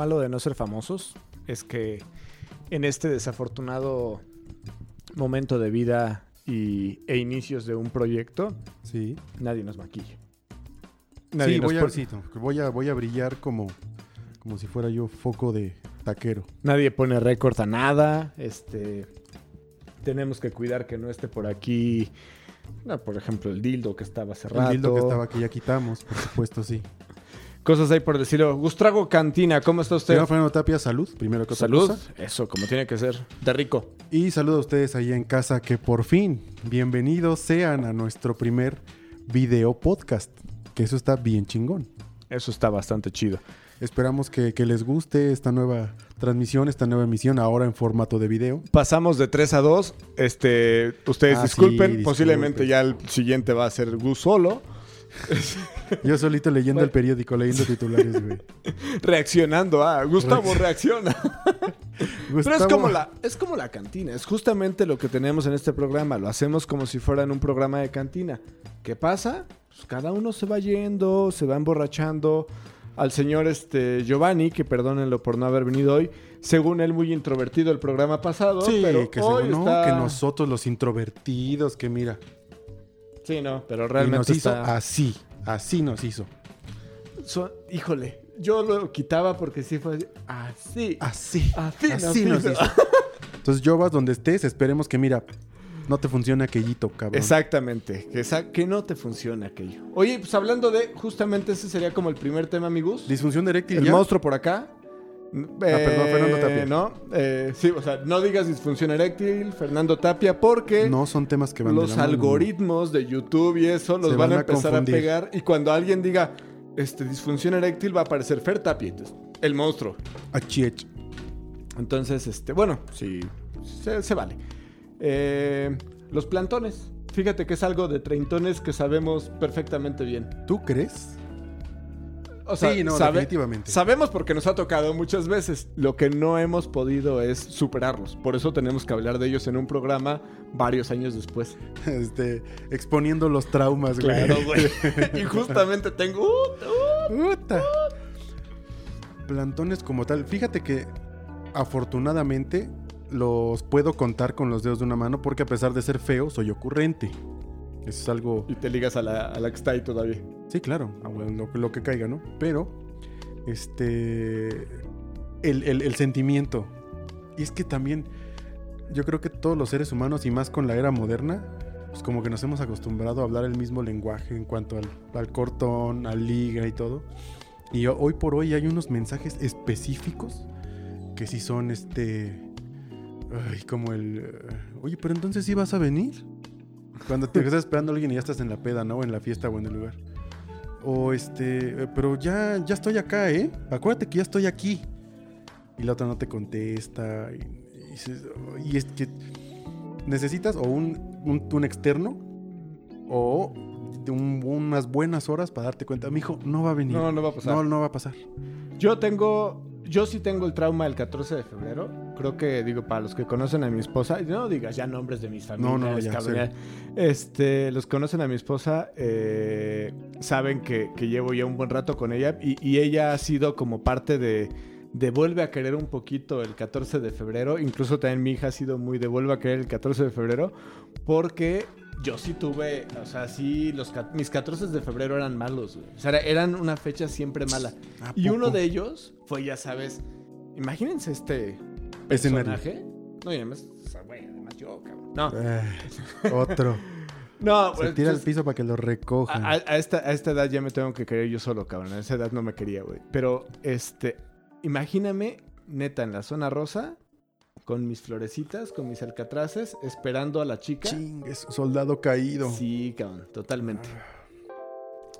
Lo malo de no ser famosos es que en este desafortunado momento de vida y, e inicios de un proyecto, Sí. nadie nos maquilla. sí, nos voy a, pon- sí, no, voy a voy a brillar como, como si fuera yo foco de taquero. Nadie pone récord a nada. Este, tenemos que cuidar que no esté por aquí, no, por ejemplo, el dildo que estaba cerrado. El dildo que estaba que ya quitamos, por supuesto, sí. Cosas ahí por decirlo. Gustrago Cantina, ¿cómo está usted? Señor Fernando Tapia, salud, primero que Salud. cosa. Eso, como tiene que ser. De rico. Y saludo a ustedes ahí en casa que por fin, bienvenidos sean a nuestro primer video podcast. Que eso está bien chingón. Eso está bastante chido. Esperamos que, que les guste esta nueva transmisión, esta nueva emisión, ahora en formato de video. Pasamos de 3 a 2. Este, ustedes Ah, sí, disculpen. Posiblemente ya el siguiente va a ser Gus solo. Yo solito leyendo el periódico, leyendo titulares, güey. Reaccionando a Gustavo reacciona. Pero es como, la, es como la cantina. Es justamente lo que tenemos en este programa. Lo hacemos como si fuera en un programa de cantina. ¿Qué pasa? Pues cada uno se va yendo, se va emborrachando. Al señor este, Giovanni, que perdónenlo por no haber venido hoy, según él muy introvertido el programa pasado, Sí, pero que, hoy según, no, está- que nosotros los introvertidos, que mira, Sí, no, pero y realmente nos hizo está... así, así nos hizo. Son- híjole, yo lo quitaba porque sí fue así. Así, Así, así nos nos hizo. hizo. Entonces, yo vas donde estés, esperemos que, mira, no te funcione aquellito, cabrón. Exactamente, que, que no te funciona aquello. Oye, pues hablando de, justamente ese sería como el primer tema, amigos. Disfunción eréctil El ya. monstruo por acá. Ah, perdón, Fernando Tapia. No, eh, sí, o sea, no digas disfunción eréctil, Fernando Tapia, porque No son temas que van de los la mano. algoritmos de YouTube y eso los van, van a empezar confundir. a pegar. Y cuando alguien diga este, disfunción eréctil, va a aparecer Fer Tapia, entonces, el monstruo. Achiech. Entonces, este, bueno, sí, se, se vale. Eh, los plantones. Fíjate que es algo de treintones que sabemos perfectamente bien. ¿Tú crees? O sea, sí, no, sabe- definitivamente. sabemos porque nos ha tocado muchas veces. Lo que no hemos podido es superarlos. Por eso tenemos que hablar de ellos en un programa varios años después. Este, exponiendo los traumas, güey. Claro, güey. y justamente tengo... uh, uh. Plantones como tal. Fíjate que afortunadamente los puedo contar con los dedos de una mano porque a pesar de ser feo, soy ocurrente. Eso es algo... y te ligas a la, a la que está ahí todavía. Sí, claro, ah, bueno, lo, lo que caiga, ¿no? Pero, este... El, el- el sentimiento. Y es que también yo creo que todos los seres humanos, y más con la era moderna, pues como que nos hemos acostumbrado a hablar el mismo lenguaje en cuanto al, al cortón, al liga y todo. Y ho- hoy por hoy hay unos mensajes específicos que sí son este... Ay, como el... Oye, pero entonces sí vas a venir. Cuando te estás esperando a alguien y ya estás en la peda, ¿no? En la fiesta o en el lugar. O este, eh, pero ya, ya estoy acá, ¿eh? Acuérdate que ya estoy aquí. Y la otra no te contesta. Y, y dices, "Oh", y es que necesitas o un, un, un externo o un- unas buenas horas para darte cuenta. Mi hijo no va a venir. No, no va a pasar. No, no va a pasar. Yo tengo, yo sí tengo el trauma del 14 de febrero. Creo que, digo, para los que conocen a mi esposa, no digas ya nombres de mis familias, No, no, ya, cabrón. Este, los que conocen a mi esposa, eh, saben que, que llevo ya un buen rato con ella y, y ella ha sido como parte de, de vuelve a querer un poquito el 14 de febrero. Incluso también mi hija ha sido muy de vuelve a querer el 14 de febrero porque yo sí tuve, o sea, sí, los, mis 14 de febrero eran malos, güey. O sea, era- eran una fecha siempre mala. ¿A Y uno de ellos fue, ya sabes, imagínense este Escenario. personaje. No, y además, o sea, güey, además yo, cabrón. No, Eh, otro. no, Se pues, tira al piso para que lo recojan. a- a esta, a esta edad ya me tengo que querer yo solo, cabrón. A esa edad no me quería, güey. Pero, este, imagíname, neta, en la zona rosa, con mis florecitas, con mis alcatraces, esperando a la chica. Chingues, soldado caído. Sí, cabrón, totalmente.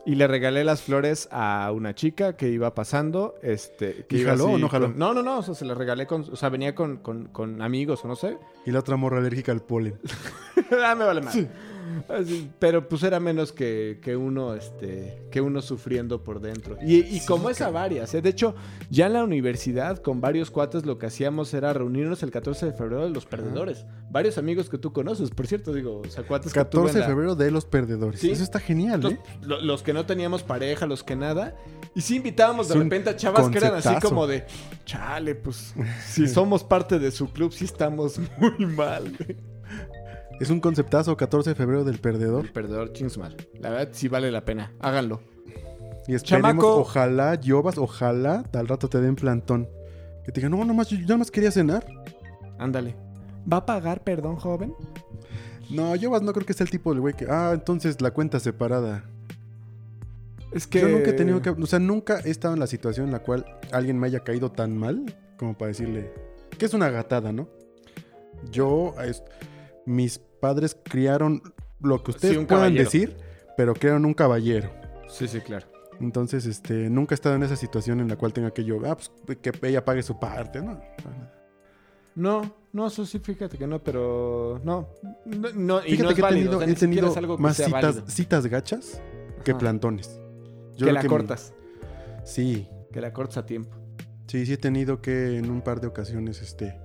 Y le regalé las flores a una chica que iba pasando. Este, que ¿Y iba jaló así o no jaló? con- no, no, no. O sea, se las regalé con. O sea, venía con, con- con amigos o no sé. Y la otra morra alérgica al polen. ah, me vale más. Así, pero pues era menos que, que uno, este, que uno sufriendo por dentro. Y, y como es a varias, ¿eh? De hecho, ya en la universidad, con varios cuates, lo que hacíamos era reunirnos el 14 de febrero de los perdedores. Varios amigos que tú conoces, por cierto, digo, o sea, cuates que tuve 14 en de la- febrero de los perdedores. Sí. Eso está genial, los, ¿eh? lo- los que no teníamos pareja, los que nada. Y sí invitábamos de repente a chavas que eran así como de, chale, pues si somos parte de su club, sí estamos muy mal. güey". Es un conceptazo 14 de febrero del perdedor. El perdedor, chings mal. La verdad, sí vale la pena. Háganlo. Y esperemos, Chamaco. ojalá, Yobas, ojalá al rato te den plantón. Que te digan, no, nomás, yo nada más quería cenar. Ándale. ¿Va a pagar perdón, joven? No, Yobas no creo que sea el tipo del güey que, ah, entonces la cuenta separada. Es que. Yo nunca he tenido que, o sea, nunca he estado en la situación en la cual alguien me haya caído tan mal como para decirle que es una gatada, ¿no? Yo, es- mis padres criaron lo que ustedes puedan decir, pero criaron un caballero. Sí, sí, claro. Entonces, este, nunca he estado en esa situación en la cual tenga que yo, ah, pues que ella pague su parte, ¿no? No, no, eso sí, fíjate que no, pero. No. No, no, y Fíjate no es que he válido, tenido, o sea, he tenido algo más citas, citas gachas que Ajá. plantones. que la cortas. Sí, Que la cortas a tiempo. sí, sí he tenido que en un par de ocasiones, este,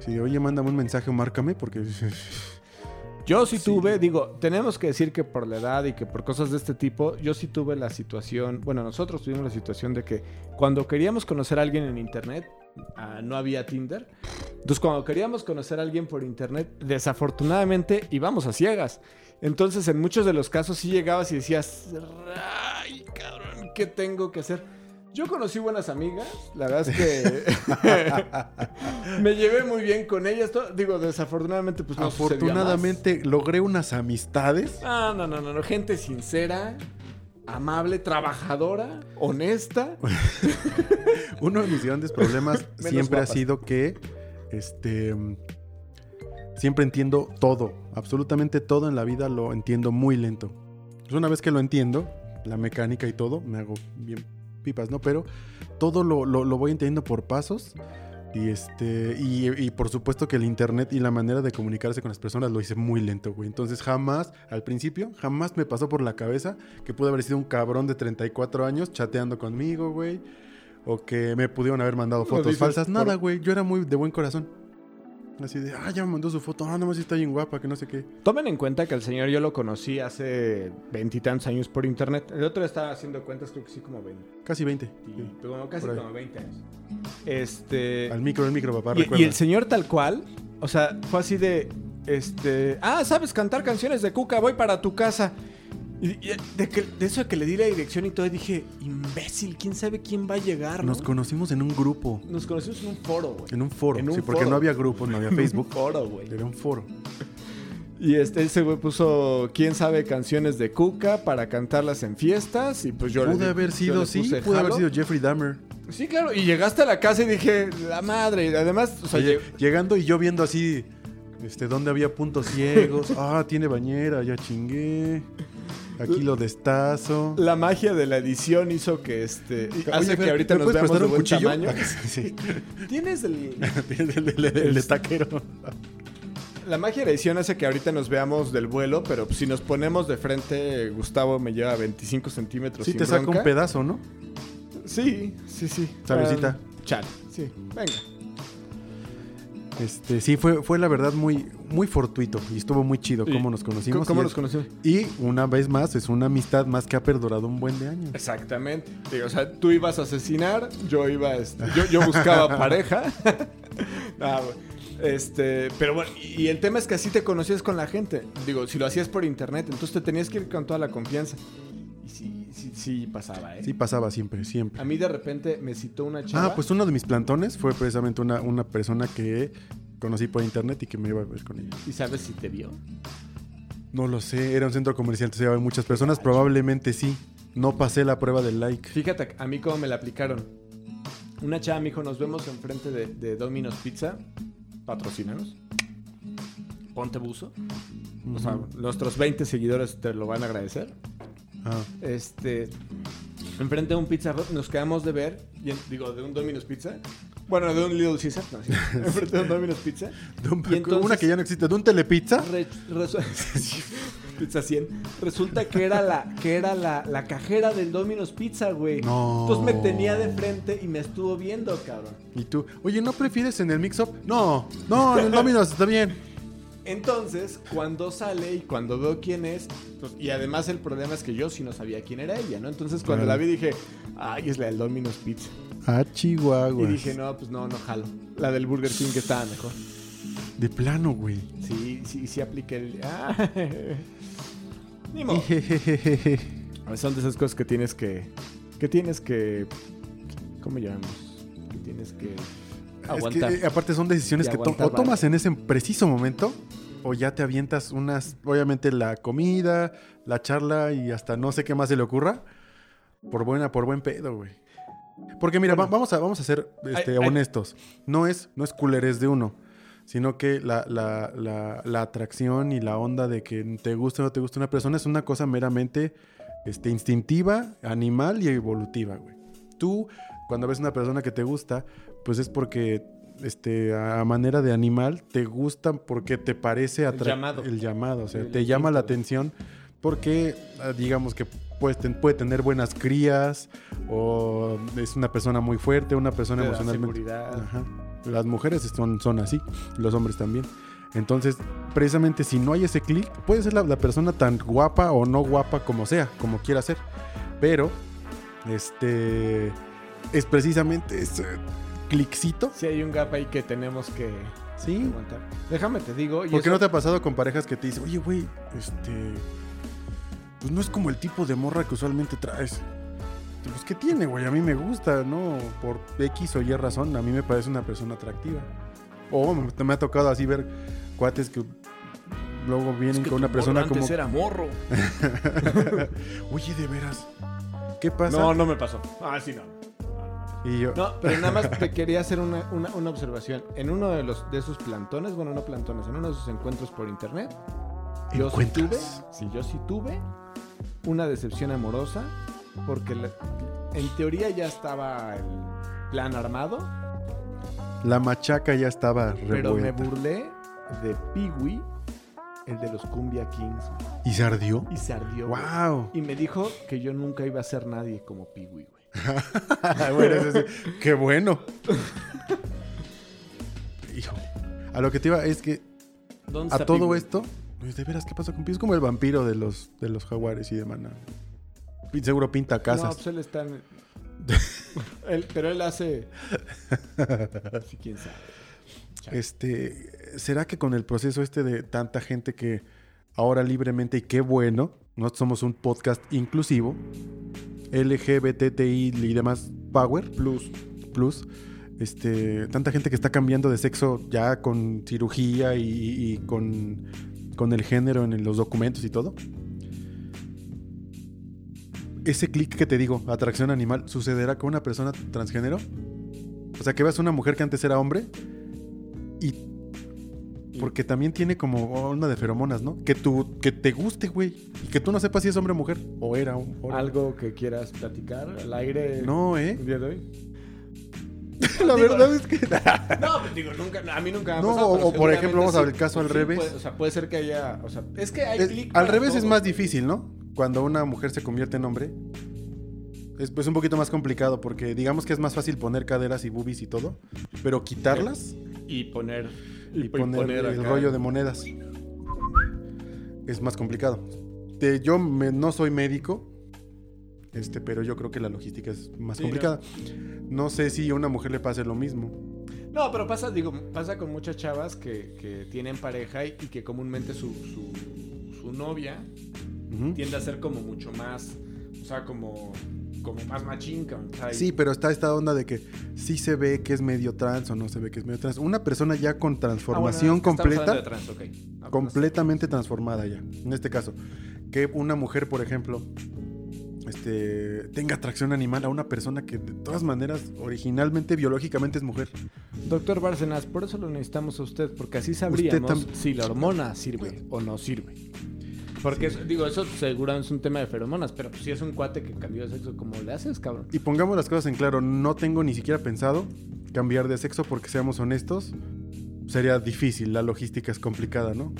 sí, oye, mándame un mensaje o márcame porque Yo sí, Sí. tuve, digo, tenemos que decir que por la edad y que por cosas de este tipo, yo sí tuve la situación, bueno, nosotros tuvimos la situación de que cuando queríamos conocer a alguien en internet, ah, no había Tinder. Entonces, cuando queríamos conocer a alguien por internet, desafortunadamente íbamos a ciegas. Entonces, en muchos de los casos sí llegabas y decías, ay, cabrón, ¿qué tengo que hacer? Yo conocí buenas amigas, la verdad es que me llevé muy bien con ellas. digo, desafortunadamente, pues no sucedía más. afortunadamente logré unas amistades. Ah, no, no, no, no. Gente sincera, amable, trabajadora, honesta. Uno de mis grandes problemas siempre ha sido que, este, siempre entiendo todo, absolutamente todo en la vida lo entiendo muy lento. Pues una vez que lo entiendo, la mecánica y todo, me hago bien pipas, ¿no? Pero todo lo, lo- lo voy entendiendo por pasos. Y este, y, y por supuesto que el internet y la manera de comunicarse con las personas lo hice muy lento, güey. Entonces jamás, al principio, jamás me pasó por la cabeza que pude haber sido un cabrón de 34 años chateando conmigo, güey. O que me pudieron haber mandado fotos falsas. por- Nada, güey. Yo era muy de buen corazón. Así de, ah, ya me mandó su foto. Ah, nomás está bien guapa, que no sé qué. Tomen en cuenta que el señor yo lo conocí hace veintitantos años por internet. El otro estaba haciendo cuentas, creo que sí, como 20. Casi 20. Como casi por ahí. como 20 años. Este. Al micro, al micro, papá. Y, y el señor tal cual, o sea, fue así de, este, ah, ¿sabes cantar canciones de Cuca? Voy para tu casa. De, que- de eso de que le di la dirección y todo, dije, imbécil, ¿quién sabe quién va a llegar? ¿no? Nos conocimos en un grupo. Nos conocimos en un foro, güey. En un foro. En un sí, porque no había grupos, no había Un Facebook. foro, güey. Era un foro. Y este, ese güey puso, ¿quién sabe canciones de Cuca para cantarlas en fiestas? Y pues yo Pude haber sido, le sí, pude haber sido Jeffrey Dahmer. Sí, claro. Y llegaste a la casa y dije, la madre. Y además, o sea, Oye, lleg- llegando y yo viendo así, este, dónde había puntos ciegos. Ah, tiene bañera, ya chingué. Aquí lo destazo. la magia de la edición hizo que este hace Oye, que ¿me- ahorita ¿me nos veamos de buen cuchillo? tamaño. Sí. Tienes el, el, el- el- el de taquero. la magia de la edición hace que ahorita nos veamos del vuelo, pero si nos ponemos de frente, Gustavo me lleva 25 centímetros. Sí, sin te saca un pedazo, ¿no? Sí, sí, sí. Salucita. Chale, sí. Venga. Este, sí, fue, fue la verdad muy, muy fortuito y estuvo muy chido cómo nos conocimos. ¿Cómo y, nos conocimos? y una vez más, es una amistad más que ha perdurado un buen de años. Exactamente. Digo, o sea, tú ibas a asesinar, yo iba, este, yo, yo buscaba pareja. Este, pero bueno, y y el tema es que así te conocías con la gente. Digo, si lo hacías por internet, entonces te tenías que ir con toda la confianza. Y sí, sí, sí pasaba, ¿eh? Sí, pasaba siempre, siempre. A mí de repente me citó una chava. Ah, pues uno de mis plantones fue precisamente una, una persona que conocí por internet y que me iba a ver con ella. ¿Y sabes si te vio? No lo sé, era un centro comercial, entonces había muchas personas, probablemente sí. No pasé la prueba del like. Fíjate a mí cómo me la aplicaron. Una chava me dijo, nos vemos enfrente de, de Domino's Pizza. Patrocínanos. Ponte buzo. O sea, nuestros 20 seguidores te lo van a agradecer. Ah, Este, enfrente de un Pizza Hut, nos quedamos de ver, y en- digo, de un Domino's Pizza. Bueno, de un Little Caesar, no, sí, enfrente de un Domino's Pizza. de un- Y entonces- una que ya no existe, de un telepizza. Re- resu- Pizza 100. Resulta que era la, que era la, la cajera del Domino's Pizza, güey. No. Entonces me tenía de frente y me estuvo viendo, cabrón. Y tú, oye, ¿no prefieres en el mix-up? No, no, en el Domino's está bien. Entonces, cuando sale y cuando veo quién es, pues, y además el problema es que yo sí no sabía quién era ella, ¿no? Entonces cuando la vi dije, ay, es la del Domino's Pizza. Ah, Chihuahua. Y dije, no, pues no, no jalo. La del Burger King que estaba mejor. De plano, güey. Sí, sí, sí apliqué el... Ah. Ni modo. Son de esas cosas que tienes que... Que tienes que... ¿Cómo llamamos? Que tienes que... Aguantar. Es que, eh, aparte son decisiones que to- o tomas en ese preciso momento o ya te avientas unas, obviamente la comida, la charla y hasta no sé qué más se le ocurra por buena, por buen pedo, güey. Porque mira, va- vamos a, vamos a ser este, honestos. No es, no es culerés de uno, sino que la, la- la- la atracción y la onda de que te guste o no te guste una persona es una cosa meramente este, instintiva, animal y evolutiva, güey. Tú, cuando ves una persona que te gusta, pues es porque este, a manera de animal te gusta porque te parece llamado. el llamado, o sea, El te llama la atención porque ah, digamos que ten- puede tener buenas crías o es una persona muy fuerte, una persona Te emocionalmente. Ajá. Las mujeres son, son así, los hombres también. Entonces, precisamente si no hay ese clic, puede ser la, la persona tan guapa o no guapa como sea, como quiera ser. Pero, este, es precisamente cliccito. Sí hay un gap ahí que tenemos que Sí. aguantar. Déjame te digo... ¿Por qué eso- no te ha pasado con parejas que te dicen, oye, güey, este, pues no es como el tipo de morra que usualmente traes? Pues, ¿qué tiene, güey? A mí me gusta, ¿no? Por X o Y razón, a mí me parece una persona atractiva. O me, me ha tocado así ver cuates que luego vienen Es que con una tu persona morro como... era morro. Oye, de veras, ¿qué pasa? No, no me pasó. Ah, sí, no. Y yo, No, pero nada más te quería hacer una, una- una observación. En uno de los de esos plantones, bueno, no plantones, en uno de esos encuentros por internet, yo sí tuve, yo sí tuve una decepción amorosa porque la- en teoría ya estaba el plan armado, La machaca ya estaba pero me revuelta. burlé de Peewee, el de los Cumbia Kings, ¿Y se ardió? y se ardió. güey. ¡Wow! Y me dijo que yo nunca iba a ser nadie como güey. bueno, eso sí. ¡Qué bueno! Hijo. A lo que te iba es que ¿Dónde a todo Peewee? esto, pues, de veras, ¿qué pasa con Pío? Es como el vampiro de los, de los jaguares y de maná. Pi- Seguro pinta No, casas. pues él está en... Él- pero él hace... Sí, quién sabe. Este, ¿será que con el proceso este de tanta gente que ahora libremente, y qué bueno, nosotros somos un podcast inclusivo, LGBTI y demás Power Plus, Plus, este, tanta gente que está cambiando de sexo ya con cirugía y, con, con el género en los documentos y todo. Ese clic que te digo, atracción animal, ¿sucederá con una persona transgénero? O sea, que veas una mujer que antes era hombre y porque también tiene como onda de feromonas, ¿no? Que tú, que te guste, güey. Y que tú no sepas si es hombre o mujer. O era un. o ¿Algo que quieras platicar al aire No, ¿eh? el día de hoy? La Digo, verdad es que. No, pues digo, nunca, a mí nunca me ha No, pasado, o- pero o por ejemplo, vamos a ver el caso al revés. puede- o sea, puede ser que haya... O sea, es que hay Es- clic al revés es más difícil, ¿no? Cuando una mujer se convierte en hombre. Es pues un poquito más complicado porque digamos que es más fácil poner caderas y boobies y todo. Pero quitarlas Y poner... y, poner, el rollo de monedas. Es más complicado. Te- yo me- no soy médico, este, pero yo creo que la logística es más Sí, complicada. No sé si a una mujer le pase lo mismo. No, pero pasa, digo, pasa con muchas chavas que, que tienen pareja y, y que comúnmente su, su, su novia tiende a ser como mucho más... O sea, como... Como más machín, Sí, pero está esta onda de que sí se ve que es medio trans o no se ve que es medio trans. Una persona ya con Ah, bueno, transformación hablando completa, de trans, ok. Ah, pues, completamente transformada ya. En este caso, que una mujer, por ejemplo, este, tenga atracción animal a una persona que de todas maneras originalmente biológicamente es mujer. Doctor Bárcenas, por eso lo necesitamos a usted, porque así sabríamos si la hormona sirve o no sirve. Porque, digo, eso seguramente es un tema de feromonas, pero pues, si es un cuate que cambió de sexo, ¿cómo le haces, cabrón? Y pongamos las cosas en claro, no tengo ni siquiera pensado cambiar de sexo porque seamos honestos, sería difícil, la logística es complicada, ¿no?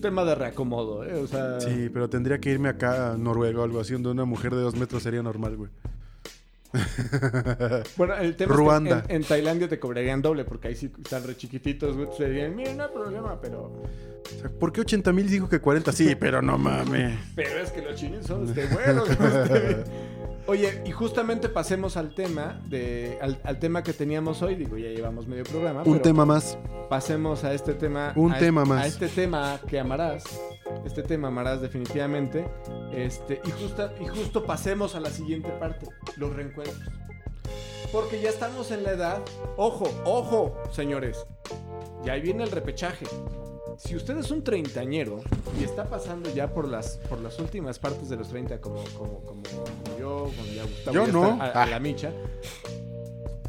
tema de reacomodo, ¿eh? O sea. Sí, pero tendría que irme acá a Noruega o algo así, donde una mujer de dos metros sería normal, güey. Bueno, el tema Ruanda. es que en, en Tailandia te cobrarían doble porque ahí sí están re chiquititos, güey. Te dirían, mira, no hay problema, pero. O sea, ¿Por qué 80 mil dijo que 40? Sí, pero no mames. Pero es que los chinos son este buenos. Oye, y justamente pasemos al tema de al, al tema que teníamos hoy. Digo, ya llevamos medio programa. Un tema más. Pasemos a este tema. Un tema este- más. A este tema que amarás. Este tema amarás definitivamente. Este, y, justa, y justo pasemos a la siguiente parte: los reencuentros. Porque ya estamos en la edad. Ojo, ojo, señores. Ya ahí viene el repechaje. Si usted es un treintañero y está pasando ya por las, por las últimas partes de los 30, como, como, como, como yo, como ya Gustavo, Yo ya no. está a, a la micha,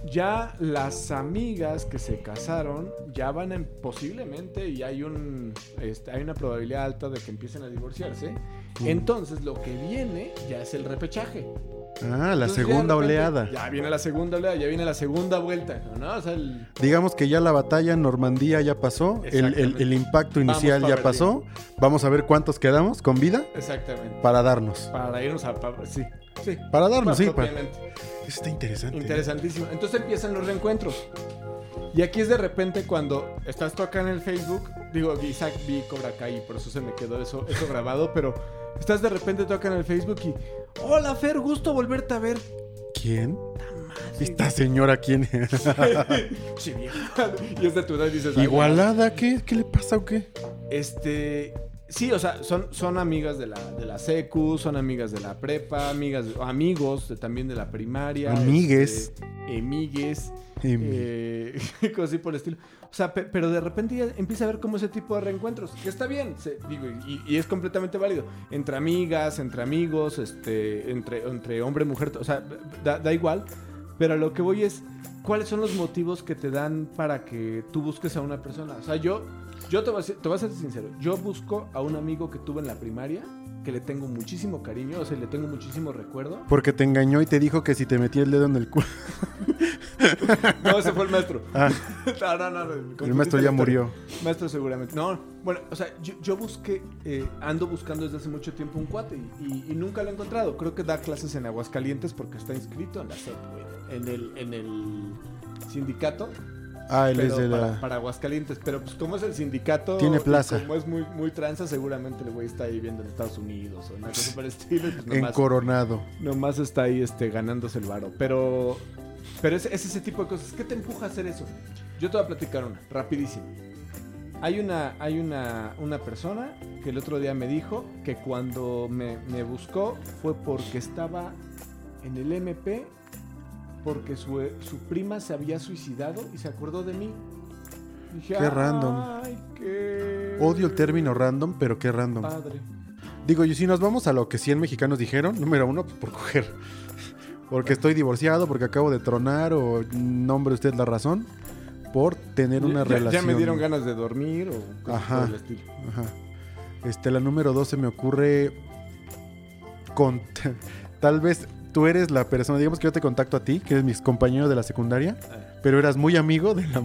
ya las amigas que se casaron ya van en, posiblemente y hay un este, hay una probabilidad alta de que empiecen a divorciarse. Entonces lo que viene ya es el repechaje. Ah, la Entonces, ya de segunda repente, oleada. Ya viene la segunda oleada, ya viene la segunda vuelta, ¿no? O sea, el- Digamos que ya la batalla en Normandía ya pasó, el, el- impacto inicial para ya pasó. Vamos a ver cuántos quedamos con vida exactamente. para darnos. Para irnos a... pa- sí, sí. Para darnos, Más sí. para-. Eso está interesante. Interesantísimo. Entonces empiezan los reencuentros. Y aquí es de repente cuando estás tú acá en el Facebook, digo, Isaac vi Cobra Kai, por eso se me quedó eso, eso grabado, pero estás de repente tú acá en el Facebook y, hola Fer, gusto volverte a ver. ¿Quién? ¿Esta señora quién es? Sí, vieja. y es de tu edad dices, "Ay, ¿Igualada? ¿Qué? ¿Qué le pasa o qué? Este. Sí, o sea, son, son amigas de la, de la secu, son amigas de la prepa, amigas amigos de- también de la primaria. Amigues. este, emigues. Em, eh, cosas así por el estilo. O sea, pe- pero de repente ya empieza a ver como ese tipo de reencuentros. Que está bien, se- digo, y, y es completamente válido. Entre amigas, entre amigos, este, entre, entre hombre y mujer, o sea, da, da igual. Pero a lo que voy es, ¿cuáles son los motivos que te dan para que tú busques a una persona? O sea, yo, yo te, voy a ser, te voy a ser sincero. Yo busco a un amigo que tuve en la primaria, que le tengo muchísimo cariño, o sea, le tengo muchísimo recuerdo. Porque te engañó y te dijo que si te metía el dedo en el culo. No, ese fue el maestro. Ah, No, no, no. no, el maestro ya murió. Maestro seguramente. No, bueno, o sea, yo, yo busqué, eh, ando buscando desde hace mucho tiempo un cuate y, y- y nunca lo he encontrado. Creo que da clases en Aguascalientes porque está inscrito en la SEP, güey. En el, en el sindicato. Ah, él es de para, la... para Aguascalientes. Pero pues como es el sindicato... Tiene plaza. Como es muy, muy tranza, seguramente el güey está ahí viendo en Estados Unidos o cosa por el estilo. Pues En nomás, Coronado. nomás está ahí este, ganándose el varo. Pero, pero es, es ese tipo de cosas. ¿Qué te empuja a hacer eso? Yo te voy a platicar una, rapidísimo. Hay una, hay una, una persona que el otro día me dijo que cuando me, me buscó fue porque estaba en el MP, porque su, su prima se había suicidado y se acordó de mí. Dije, Qué random. Ay, qué Odio el término random, pero qué random. Padre. Digo, y si nos vamos a lo que 100 mexicanos dijeron, número uno, pues por coger. Porque estoy divorciado, porque acabo de tronar, o nombre usted la razón, por tener una Ya- ya, relación. me dieron ganas de dormir o cosas Ajá. por el estilo. Ajá. Este, la número dos se me ocurre con tal vez tú eres la persona, digamos que yo te contacto a ti, que eres mi compañero de la secundaria, pero eras muy amigo de la,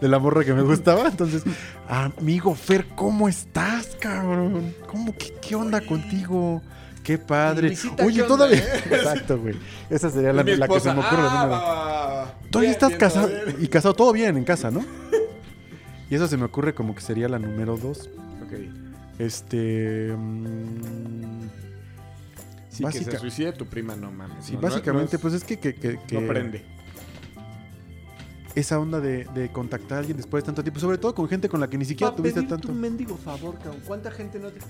de la morra que me gustaba, entonces, amigo Fer, ¿cómo estás, cabrón? ¿Cómo qué, qué onda contigo? Qué padre. Visita, Oye, ¿qué onda, todavía. eh? Exacto, güey. Esa sería la, que se me ocurre. ah, va, va. Todavía Bien, estás bien, casado bien. y casado todo bien en casa, ¿no? Y eso se me ocurre como que sería la número dos. Ok. Este. mm, Sí, que Básica- se suicide tu prima, no mames. sí, No, básicamente, no es- pues es que, que, que- que No prende. esa onda de, de contactar a alguien después de tanto tiempo, sobre todo con gente con la que ni siquiera Pa' tuviste pedirte tanto. un mendigo favor, cabrón. ¿Cuánta gente no te...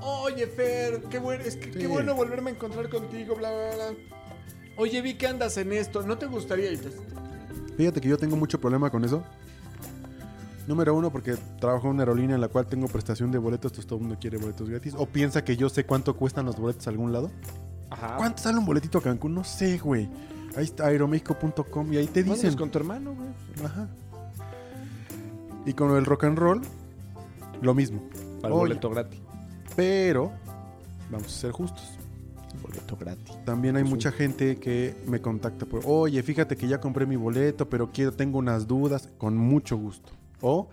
Oye, Fer, qué bueno, es que, Sí. qué bueno volverme a encontrar contigo, bla, bla, bla. Oye, vi que andas en esto. ¿No te gustaría? Y te- Fíjate que yo tengo mucho problema con eso. Número uno, porque trabajo en una aerolínea en la cual tengo prestación de boletos, entonces todo el mundo quiere boletos gratis. O piensa que yo sé cuánto cuestan los boletos a algún lado. Ajá. ¿Cuánto sale un boletito a Cancún? No sé, güey. Ahí está aeromexico.com y ahí te dicen. con tu hermano, güey. Ajá. Y con el rock and roll, lo mismo. Para Oye. boleto gratis. Pero, vamos a ser justos. Boleto gratis. También hay Sí. mucha gente que me contacta por, oye, fíjate que ya compré mi boleto, pero quiero, tengo unas dudas, con mucho gusto. O,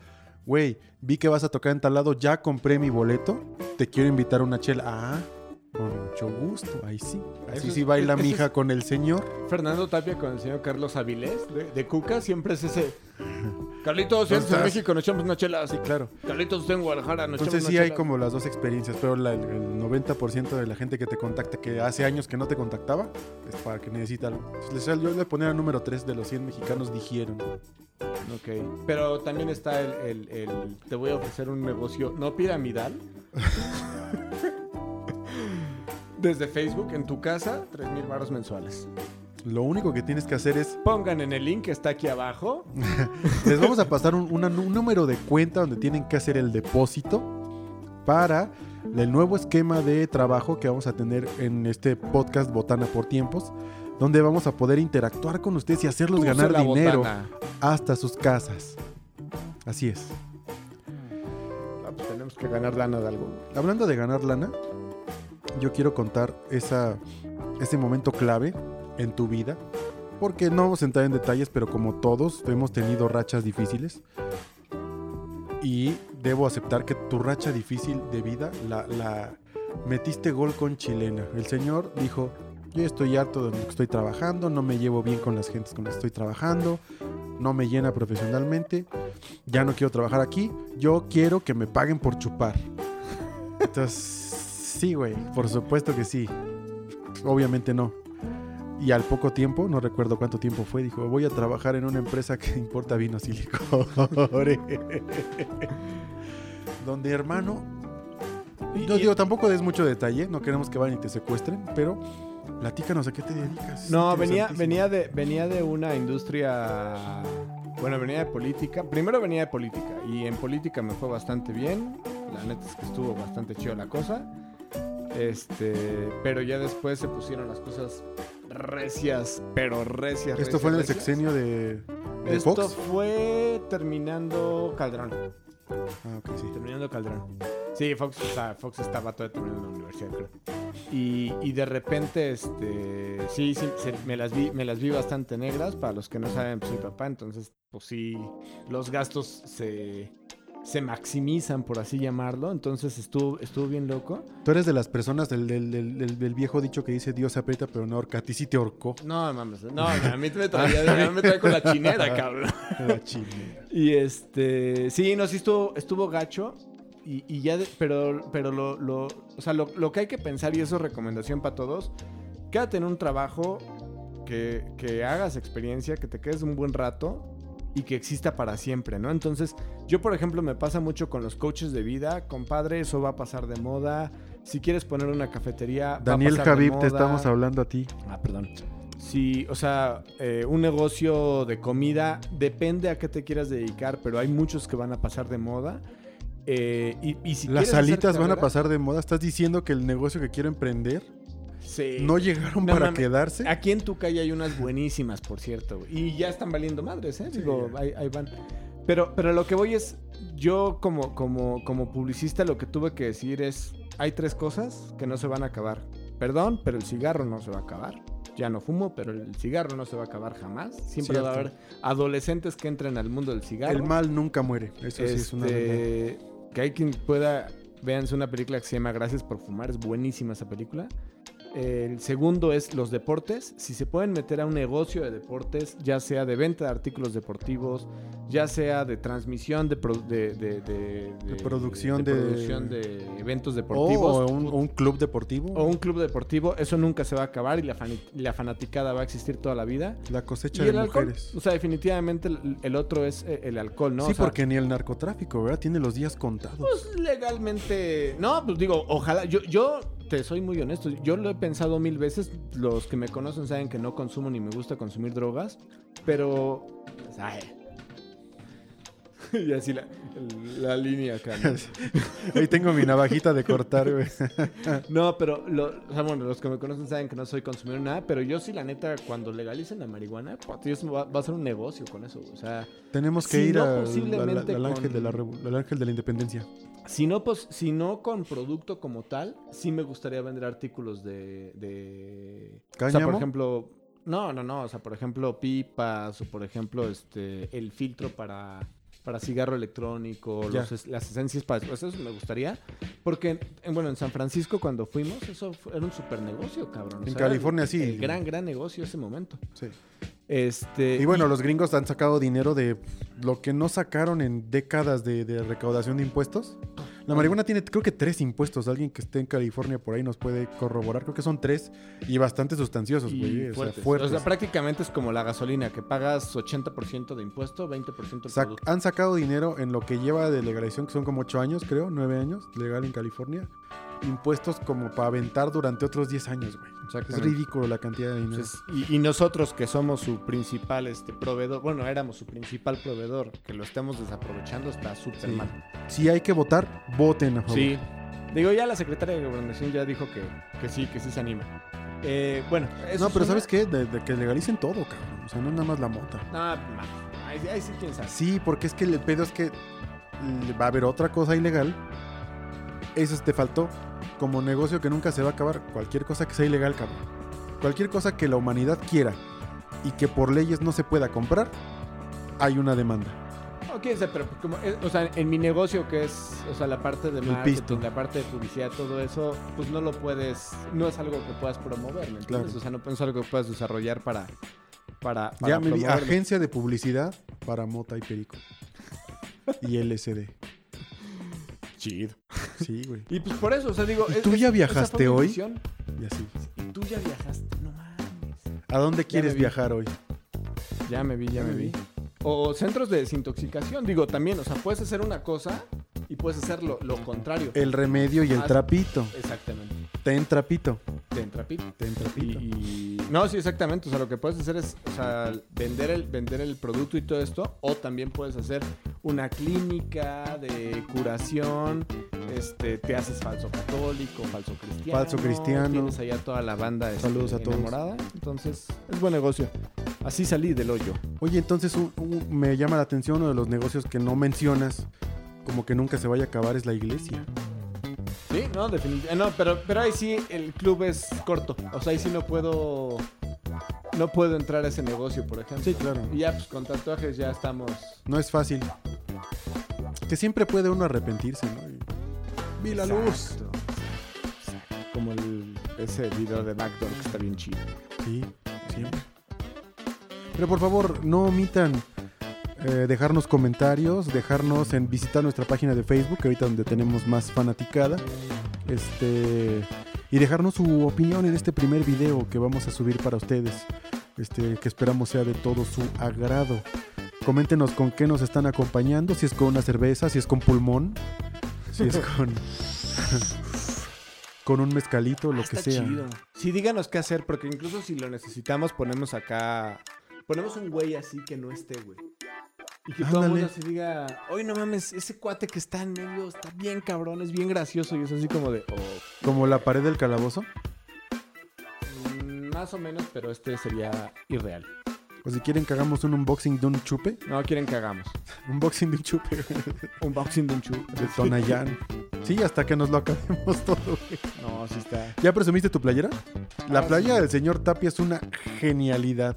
güey, vi que vas a tocar en tal lado, ya compré mi boleto, te quiero invitar a una chela. Ah, con mucho gusto, ahí sí. Así es- sí baila eso mi hija con el señor. Fernando Tapia con el señor Carlos Avilés de, de Cuca siempre es ese. Carlitos, si en? México, nos echamos una chela. Sí, claro. Carlitos, estoy en Guadalajara, nos Entonces echamos sí una hay chela. como las dos experiencias, pero la- el, el 90% de la gente que te contacta, que hace años que no te contactaba, es para que necesita algo. Entonces, yo le ponía el número 3 de los 100 mexicanos dijeron. Ok. Pero también está el, el- el- Te voy a ofrecer un negocio no piramidal. Desde Facebook, en tu casa, 3 mil baros mensuales. Lo único que tienes que hacer es, Pongan en el link que está aquí abajo. les vamos a pasar un, una- un número de cuenta donde tienen que hacer el depósito para el nuevo esquema de trabajo que vamos a tener en este podcast Botana por Tiempos, donde vamos a poder interactuar con ustedes y hacerlos ganar dinero botana. hasta sus casas. Así es. Ah, pues tenemos que ganar lana de algo. Hablando de ganar lana, yo quiero contar esa, ese momento clave en tu vida. Porque no vamos a entrar en detalles, pero como todos hemos tenido rachas difíciles. Y debo aceptar que tu racha difícil de vida la, metiste gol con chilena. El señor dijo, yo estoy harto de lo que estoy trabajando, no me llevo bien con las gentes con las que estoy trabajando, no me llena profesionalmente, ya no quiero trabajar aquí, yo quiero que me paguen por chupar. Entonces, sí, güey, por supuesto que sí. Obviamente no. Y al poco tiempo, no recuerdo cuánto tiempo fue, dijo, voy a trabajar en una empresa que importa vinos y licores. Donde, hermano, no digo, tampoco des mucho detalle, no queremos que vayan y te secuestren, pero platícanos a qué te dedicas. Es No, venía, venía, de, venía de una industria. Bueno, venía de política. Primero venía de política. Y en política me fue bastante bien. La neta es que estuvo bastante chido la cosa. Este. Pero ya después se pusieron las cosas recias, pero recias. Esto recias, fue en el recias. sexenio de, de Esto Fox. fue terminando Calderón. Ah, ok, sí. Terminando Calderón. Sí, Fox, o sea, Fox estaba todavía terminando la universidad, creo. Y, y de repente, este, sí, sí, se- me, las vi, me las vi bastante negras. Para los que no saben, pues soy papá, entonces, pues sí, los gastos se, se maximizan, por así llamarlo. Entonces estuvo, estuvo bien loco. Tú eres de las personas del, del- del- viejo dicho que dice Dios se aprieta pero no ahorca. A ti sí te ahorcó. No, mames, no, a mí me traía, a mí me trae con la chinera, cabrón. La chinera. Y este, sí, no, sí estuvo, estuvo gacho. Y, y ya, de- pero, pero lo, lo, o sea, lo, lo que hay que pensar, y eso es recomendación para todos, quédate en un trabajo que, que hagas experiencia, que te quedes un buen rato y que exista para siempre, ¿no? Entonces, yo, por ejemplo, me pasa mucho con los coaches de vida, compadre, eso va a pasar de moda. Si quieres poner una cafetería, va a Daniel pasar de Javib, te estamos hablando a ti. Ah, perdón. Sí, o sea, eh, un negocio de comida depende a qué te quieras dedicar, pero hay muchos que van a pasar de moda. Eh, y, y si Las alitas van a pasar de moda. ¿Estás diciendo que el negocio que quiero emprender Sí. no llegaron No para quedarse? Aquí en tu calle hay unas buenísimas, por cierto. Y ya están valiendo madres, ¿eh? Sí, Digo, ahí, ahí van. Pero, pero lo que voy es, yo como, como, como publicista lo que tuve que decir es, hay tres cosas que no se van a acabar. Perdón, pero el cigarro no se va a acabar. Ya no fumo, pero el cigarro no se va a acabar jamás. Siempre va a Cierto. haber adolescentes que entren al mundo del cigarro. El mal nunca muere. Eso sí es una verdad. Este, que hay quien pueda véanse una película que se llama Gracias por fumar, es buenísima esa película. El segundo es los deportes. Si se pueden meter a un negocio de deportes, ya sea de venta de artículos deportivos, ya sea de transmisión de, pro- de, de- de- De producción de- producción de eventos deportivos. o un, un club deportivo. o un club deportivo, eso nunca se va a acabar y la, la fanaticada va a existir toda la vida. la cosecha Y de el alcohol, mujeres. o sea, definitivamente el, el otro es eh, el alcohol, ¿no? sí, O sea, porque ni el narcotráfico, ¿verdad? Tiene los días contados. Pues legalmente. No, pues digo, ojalá. Yo, yo te soy muy honesto. Yo lo he pensado mil veces. Los que me conocen saben que no consumo ni me gusta consumir drogas. Pero. pues, ay. y así la, la línea acá. ¿no? Ahí tengo mi navajita de cortar, güey. No, pero lo- o sea, bueno, los que me conocen saben que no soy consumidor nada, pero yo sí, la neta, cuando legalicen la marihuana, pues, va, va a ser un negocio con eso. O sea, Tenemos que Si ir no, al, al- ángel con- de la revo- al ángel de la independencia. Si no, pues, si no con producto como tal, sí me gustaría vender artículos de... de... O sea, por ejemplo... No, no, no. O sea, por ejemplo, pipas o por ejemplo, este, el filtro para, para cigarro electrónico, los las esencias para... pues eso me gustaría. Porque, en- bueno, en San Francisco cuando fuimos, eso fue- era un super negocio, cabrón. O En sea, California, el- sí. El gran, gran negocio ese momento. Sí. Este, Y bueno, los gringos han sacado dinero de lo que no sacaron en décadas de, de recaudación de impuestos. La marihuana tiene, creo que tres impuestos. Alguien que esté en California por ahí nos puede corroborar. Creo que son tres y bastante sustanciosos, güey. O sea, fuertes. O sea, prácticamente es como la gasolina, que pagas 80% de impuesto, 20% del Sac- producto. han sacado dinero en lo que lleva de legalización, que son como ocho años, creo, nueve años, legal en California. Impuestos como para aventar durante otros 10 años, güey. Es ridículo la cantidad de dinero. Entonces, y, y nosotros que somos su principal este, proveedor, bueno, éramos su principal proveedor, que lo estemos desaprovechando está súper Sí. mal. si hay que votar, voten a favor. Sí. Digo, ya la secretaria de Gobernación ya dijo que, que sí, que sí se anima. Eh, bueno, eso No, pero una- ¿sabes qué? De, de que legalicen todo, cabrón. O sea, no nada más la mota. Ma, ahí, ahí sí, quién sabe. Sí, porque es que el pedo es que va a haber otra cosa ilegal. Eso te faltó. Como negocio que nunca se va a acabar. Cualquier cosa que sea ilegal, cabrón. Cualquier cosa que la humanidad quiera y que por leyes no se pueda comprar, hay una demanda. No, quién sabe, pero como, eh, o sea, en mi negocio que es, o sea, la parte de marketing, la parte de publicidad, todo eso, pues no lo puedes, no es algo que puedas promover, ¿me entiendes? Claro. O sea, no es algo que puedas desarrollar para, para, para Ya me vi agencia de publicidad para mota y perico. Y LSD. Chido. Sí, güey. Y pues por eso, o sea, digo... ¿Y es- tú ya viajaste hoy? Y así. Y tú ya viajaste, no mames. ¿A dónde quieres viajar hoy? Ya me vi, ya me vi. O centros de desintoxicación, digo, también, o sea, puedes hacer una cosa y puedes hacer lo, lo contrario. El remedio y el trapito. Exactamente. Ten trapito. Te entra pito. Ten Y, trapito. y- no, sí, exactamente. O sea, lo que puedes hacer es, o sea, vender el, vender el producto y todo esto. O también puedes hacer una clínica de curación. Este, te haces falso católico, falso cristiano. Falso cristiano. Tienes allá toda la banda este, Saludos a todos. Entonces, es buen negocio. Así salí del hoyo. Oye, entonces un- un- me llama la atención uno de los negocios que no mencionas, como que nunca se vaya a acabar, es la iglesia. Sí, no, definitivamente. No, pero, pero ahí sí el club es corto. O sea, ahí sí no puedo. No puedo entrar a ese negocio, por ejemplo. Sí, claro. Y ya, pues con tatuajes ya estamos. No es fácil. Que siempre puede uno arrepentirse, ¿no? Y- Vi la luz. Exacto. Como el, ese video de Backdoor que está bien chido. Sí, siempre. Pero por favor, no omitan eh, dejarnos comentarios, dejarnos en visitar nuestra página de Facebook, que ahorita donde tenemos más fanaticada. Este. Y dejarnos su opinión en este primer video que vamos a subir para ustedes. Este, que esperamos sea de todo su agrado. Coméntenos con qué nos están acompañando, si es con una cerveza, si es con pulmón, si es con. con un mezcalito, lo Ah, que está sea. chido. Sí, díganos qué hacer, porque incluso si lo necesitamos, ponemos acá. Ponemos un güey así que no esté, güey. Y que todo el mundo se diga, oye, no mames, ese cuate que está en medio está bien cabrón, es bien gracioso. Y es así como de, oh, Como la pared del calabozo. mm, más o menos, pero este sería irreal. O si quieren que hagamos un unboxing de un chupe. No quieren que hagamos. Unboxing de un chupe Unboxing de un chu. de Tonayán. Sí, hasta que nos lo acabemos todo. güey. No, sí está. ¿Ya presumiste tu playera? La Ah, playa sí. del señor Tapia es una genialidad.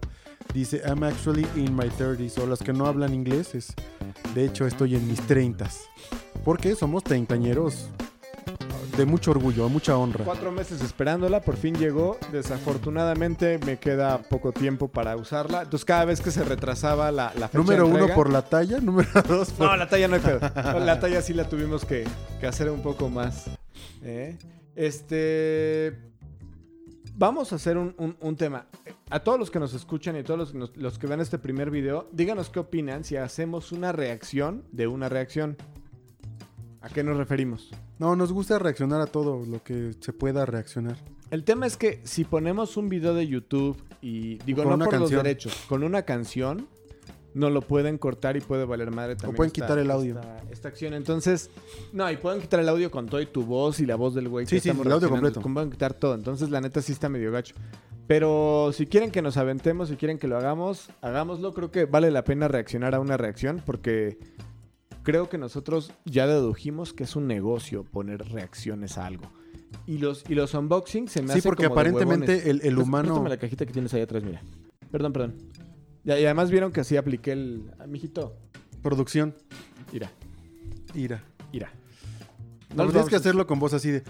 Dice, I'm actually in my 30s. O los que no hablan inglés, es, de hecho estoy en mis 30s. Porque somos treintañeros de mucho orgullo, a mucha honra. Cuatro meses esperándola, por fin llegó. Desafortunadamente me queda poco tiempo para usarla. Entonces cada vez que se retrasaba la, la fecha Número de uno por la talla, número dos por... No, la talla no hay pedo. La talla sí la tuvimos que, que hacer un poco más. ¿eh? Este... Vamos a hacer un, un- un tema. A todos los que nos escuchan y a todos los, nos- los que ven este primer video, díganos qué opinan si hacemos una reacción de una reacción. ¿A qué nos referimos? No, nos gusta reaccionar a todo lo que se pueda reaccionar. El tema es que si ponemos un video de YouTube y digo no por canción. los derechos, con una canción, no lo pueden cortar y puede valer madre también. pueden quitar el audio. Esta, esta acción. Entonces, no, y pueden quitar el audio con todo y tu voz y la voz del güey. que Sí, sí, estamos el audio completo. Pueden quitar todo. Entonces, la neta sí está medio gacho. Pero si quieren que nos aventemos, si quieren que lo hagamos, hagámoslo. Creo que vale la pena reaccionar a una reacción porque creo que nosotros ya dedujimos que es un negocio poner reacciones a algo. Y los, y los unboxings se me Sí, hacen porque como de aparentemente huevones. el, el humano... préstame la cajita que tienes ahí atrás, mira. Perdón, perdón. Y además vieron que así apliqué el... Ah, mijito, Producción. Ira, Ira. ira. No, nos tienes que hacerlo con voz así de.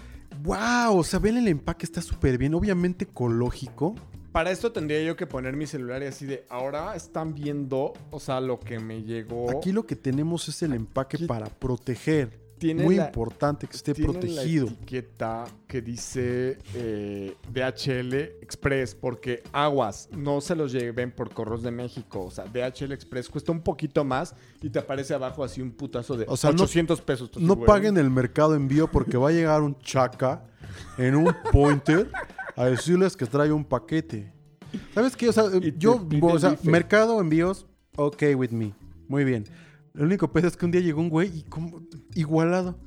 ¡Wow! O sea, ven el empaque, está súper bien. Obviamente ecológico. Para esto tendría yo que poner mi celular y así de, ahora están viendo, o sea, lo que me llegó. Aquí lo que tenemos es el empaque Aquí para proteger. Tiene Muy la- importante que esté tiene protegido. la etiqueta que dice eh, DHL Express, porque aguas, no se los lleven por Correos de México. O sea, DHL Express cuesta un poquito más y te aparece abajo así un putazo de O sea, no- 800 pesos. Tú así, No güey. paguen el mercado envío porque va a llegar un chaca en un pointer a decirles que trae un paquete. ¿Sabes qué? O sea, yo, o sea, mercado envíos, ok with me. Muy bien. El único pedo es que un día llegó un güey y como igualado.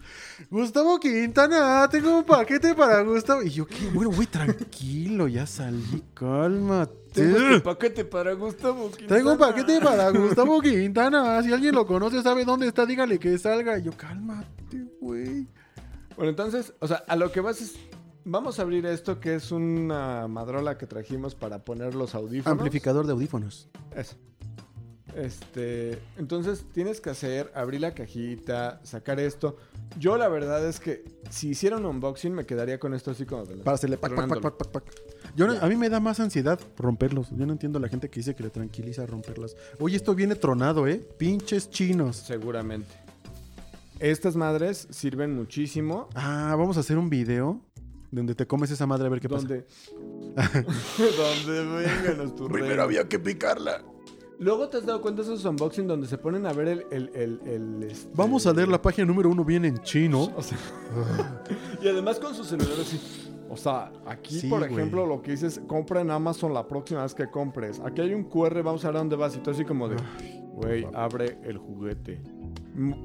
Gustavo Quintana, tengo un paquete para Gustavo. Y yo, qué bueno, güey, tranquilo, ya salí, cálmate. Tengo este paquete para Gustavo. Traigo un Quintana. paquete para Gustavo Quintana. Si alguien lo conoce, sabe dónde está, dígale que salga. Y yo, cálmate, güey. Bueno, entonces, o sea, a lo que vas es. Vamos a abrir esto que es una madrola que trajimos para poner los audífonos. Amplificador de audífonos. Eso. Este, entonces tienes que hacer, abrir la cajita, sacar esto. Yo la verdad es que si hiciera un unboxing me quedaría con esto así como de la- Para hacerle pac, pac, pac, pac, pac, pac. Yo no- a mí me da más ansiedad romperlos. Yo no entiendo a la gente que dice que le tranquiliza romperlas. Oye, esto viene tronado, ¿eh? Pinches chinos. Seguramente. Estas madres sirven muchísimo. Ah, vamos a hacer un video donde te comes esa madre a ver qué pasa. donde, donde vengan los turrenos. que picarla. Luego te has dado cuenta de esos unboxing donde se ponen a ver el... el, el, el, este- Vamos a leer la página número uno bien en chino. O sea, y además con sus celulares así. O sea, aquí, Sí, por ejemplo, lo que dices, compra en Amazon la próxima vez que compres. Aquí hay un QR, vamos a ver a dónde vas. Y tú así como de, güey, abre el juguete.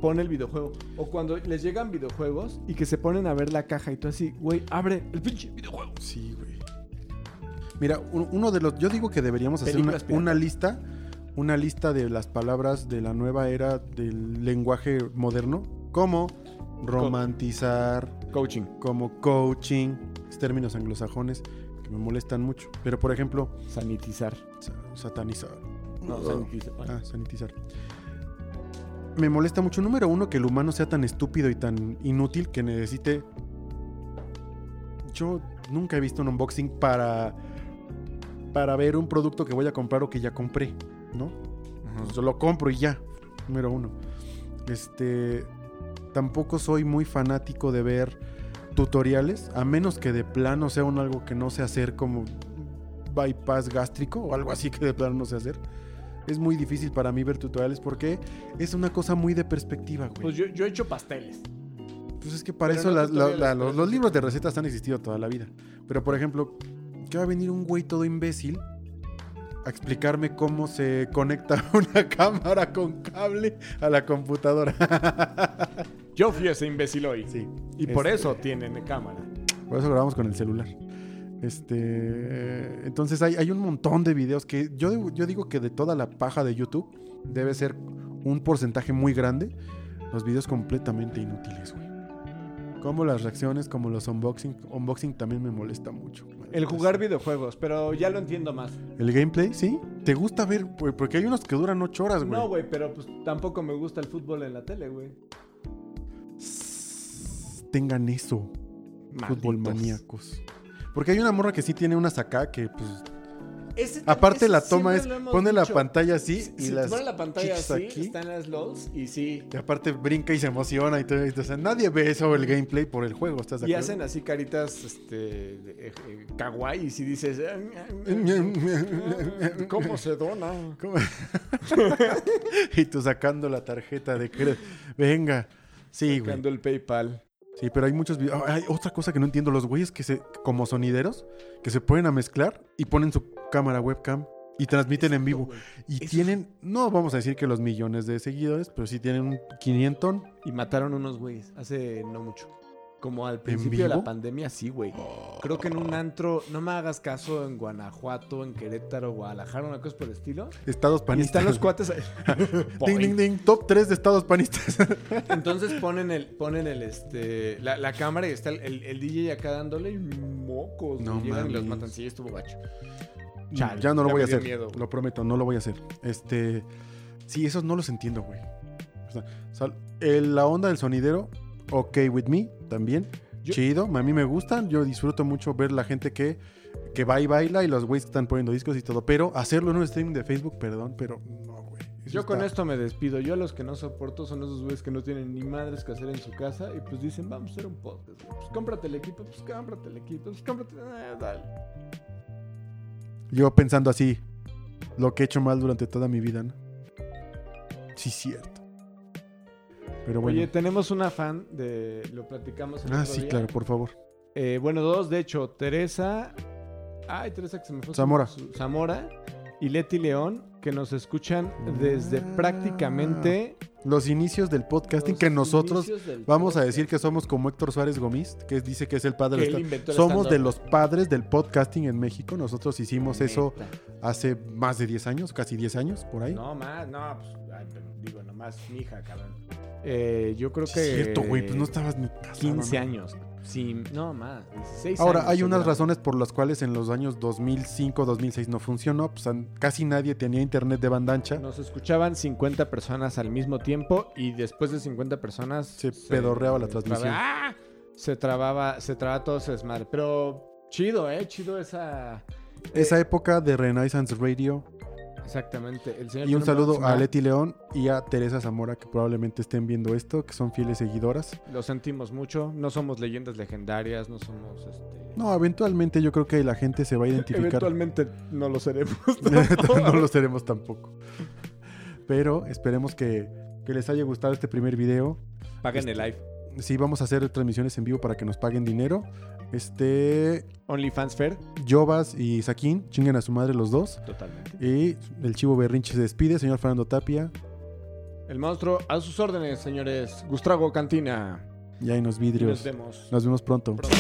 Pone el videojuego. O cuando les llegan videojuegos y que se ponen a ver la caja y tú así, güey, abre el pinche videojuego. Sí, güey. Mira, un- uno de los. Yo digo que deberíamos hacer una, una lista. Una lista de las palabras de la nueva era del lenguaje moderno. Como romantizar, Coaching. como coaching, términos anglosajones que me molestan mucho. Pero, por ejemplo, Sanitizar. sa- satanizar. No, sanitizar. Ah, sanitizar. Me molesta mucho, número uno, que el humano sea tan estúpido y tan inútil que necesite. Yo nunca he visto un unboxing para. para ver un producto que voy a comprar o que ya compré, ¿no? Pues lo compro y ya. Número uno. Este. Tampoco soy muy fanático de ver tutoriales, a menos que de plano sea un algo que no sé hacer como bypass gástrico o algo así que de plano no sé hacer. Es muy difícil para mí ver tutoriales porque es una cosa muy de perspectiva, güey. Pues yo, yo he hecho pasteles. Pues es que para Pero eso no las- la- la- los, los libros de recetas han existido toda la vida. Pero por ejemplo, que va a venir un güey todo imbécil a explicarme cómo se conecta una cámara con cable a la computadora. Yo fui ese imbécil hoy. sí, Y por Este- eso tienen cámara. por eso grabamos con el celular. Este, entonces hay, hay un montón de videos que yo, yo digo que de toda la paja de YouTube debe ser un porcentaje muy grande los videos completamente inútiles, güey. Como las reacciones, como los unboxing. Unboxing también me molesta mucho. El jugar videojuegos, pero ya lo entiendo más. El gameplay, ¿sí? ¿Te gusta ver? güey? Porque hay unos que duran ocho horas, güey. No, güey, pero pues tampoco me gusta el fútbol en la tele, güey. Tengan eso, fútbol maníacos. Porque hay una morra que sí tiene unas acá que, pues, Ese- aparte ese la toma es, pone la pantalla así y si las pone la pantalla así, aquí. están las LOLs y sí. Y aparte brinca y se emociona y todo. y, o sea, nadie ve eso el gameplay por el juego, ¿estás de Y acuerdo? hacen así caritas este, eh, eh, kawaii y si dices... ¿Cómo se dona? ¿Cómo? y tú sacando la tarjeta de crédito. Venga. Sí, güey. Sacando el PayPal. Sí, pero hay muchos videos. Hay otra cosa que no entiendo. Los güeyes que se, como sonideros, que se ponen a mezclar y ponen su cámara webcam y transmiten en vivo. Y Eso tienen, no vamos a decir que los millones de seguidores, pero sí tienen un 500. Y mataron unos güeyes hace no mucho. Como al principio de la pandemia, sí, güey. Creo que en un antro, no me hagas caso, en Guanajuato, en Querétaro, Guadalajara, una cosa por el estilo. Estados Y panistas. están los cuates ahí. Ding, ding, ding. Top 3 de estados panistas. Entonces ponen el, ponen el, este, la, la cámara y está el, el- el DJ acá dándole y mocos. No güey. Llegan y los matan. Sí, estuvo gacho. Chale, ya no lo voy a hacer. miedo, lo prometo, no lo voy a hacer. Este. Sí, esos no los entiendo, güey. la onda del sonidero, ok with me, también. Yo- Chido, a mí me gustan. Yo disfruto mucho ver la gente que, que va y baila y los güeyes que están poniendo discos y todo. Pero hacerlo en un stream de Facebook, perdón, pero no, güey. Yo con esto me despido. Yo a los que no soporto son esos güeyes que no tienen ni madres que hacer en su casa y pues dicen, vamos a hacer un podcast. Pues cómprate el equipo, pues cómprate el equipo, pues cómprate... eh, dale. Yo pensando así, lo que he hecho mal durante toda mi vida, ¿no? Sí, cierto. Pero bueno. Oye, tenemos una fan de... Lo platicamos el ah, sí, día. claro, por favor. Eh, bueno, dos, de hecho, Teresa. Ay, Teresa, que se me fue. Zamora. su- Zamora y Leti León, que nos escuchan desde Ah. prácticamente. Los inicios del podcasting que nosotros vamos a decir que somos como Héctor Suárez Gómez, que dice que es el padre del Somos de los padres del podcasting en México. Nosotros hicimos eso hace más de 10 años, casi 10 años, por ahí. No, más, no, pues, ay, pero digo, nomás mi hija, cabrón. Eh, yo creo que. es cierto, güey, pues no estabas ni casado, 15 ¿no? años. Sí, no, más. 16 Ahora, años, hay unas razones por las cuales en los años 2005, 2006 no funcionó. Pues casi nadie tenía internet de banda ancha. Nos escuchaban 50 personas al mismo tiempo y después de 50 personas Se pedorreaba la transmisión. ¡Ah! Se trababa, se trababa todo ese desmadre. Pero chido, eh, chido esa. Esa época de Renaissance Radio. Exactamente. El señor Y un saludo a Leti León y a Teresa Zamora, que probablemente estén viendo esto, que son fieles seguidoras. Lo sentimos mucho. No somos leyendas legendarias, no somos este. No, eventualmente yo creo que la gente se va a identificar. Eventualmente no lo seremos. no lo seremos tampoco. Pero esperemos que, que les haya gustado este primer video. Paguen el live. Sí, vamos a hacer transmisiones en vivo para que nos paguen dinero. Este, OnlyFans Fair. Jovas y Saquín, chinguen a su madre los dos. Totalmente. Y el chivo berrinche se despide, señor Fernando Tapia. El monstruo a sus órdenes, señores. Gustrago Cantina. Y ahí nos Y vidrios. nos vemos. Nos vemos pronto. pronto.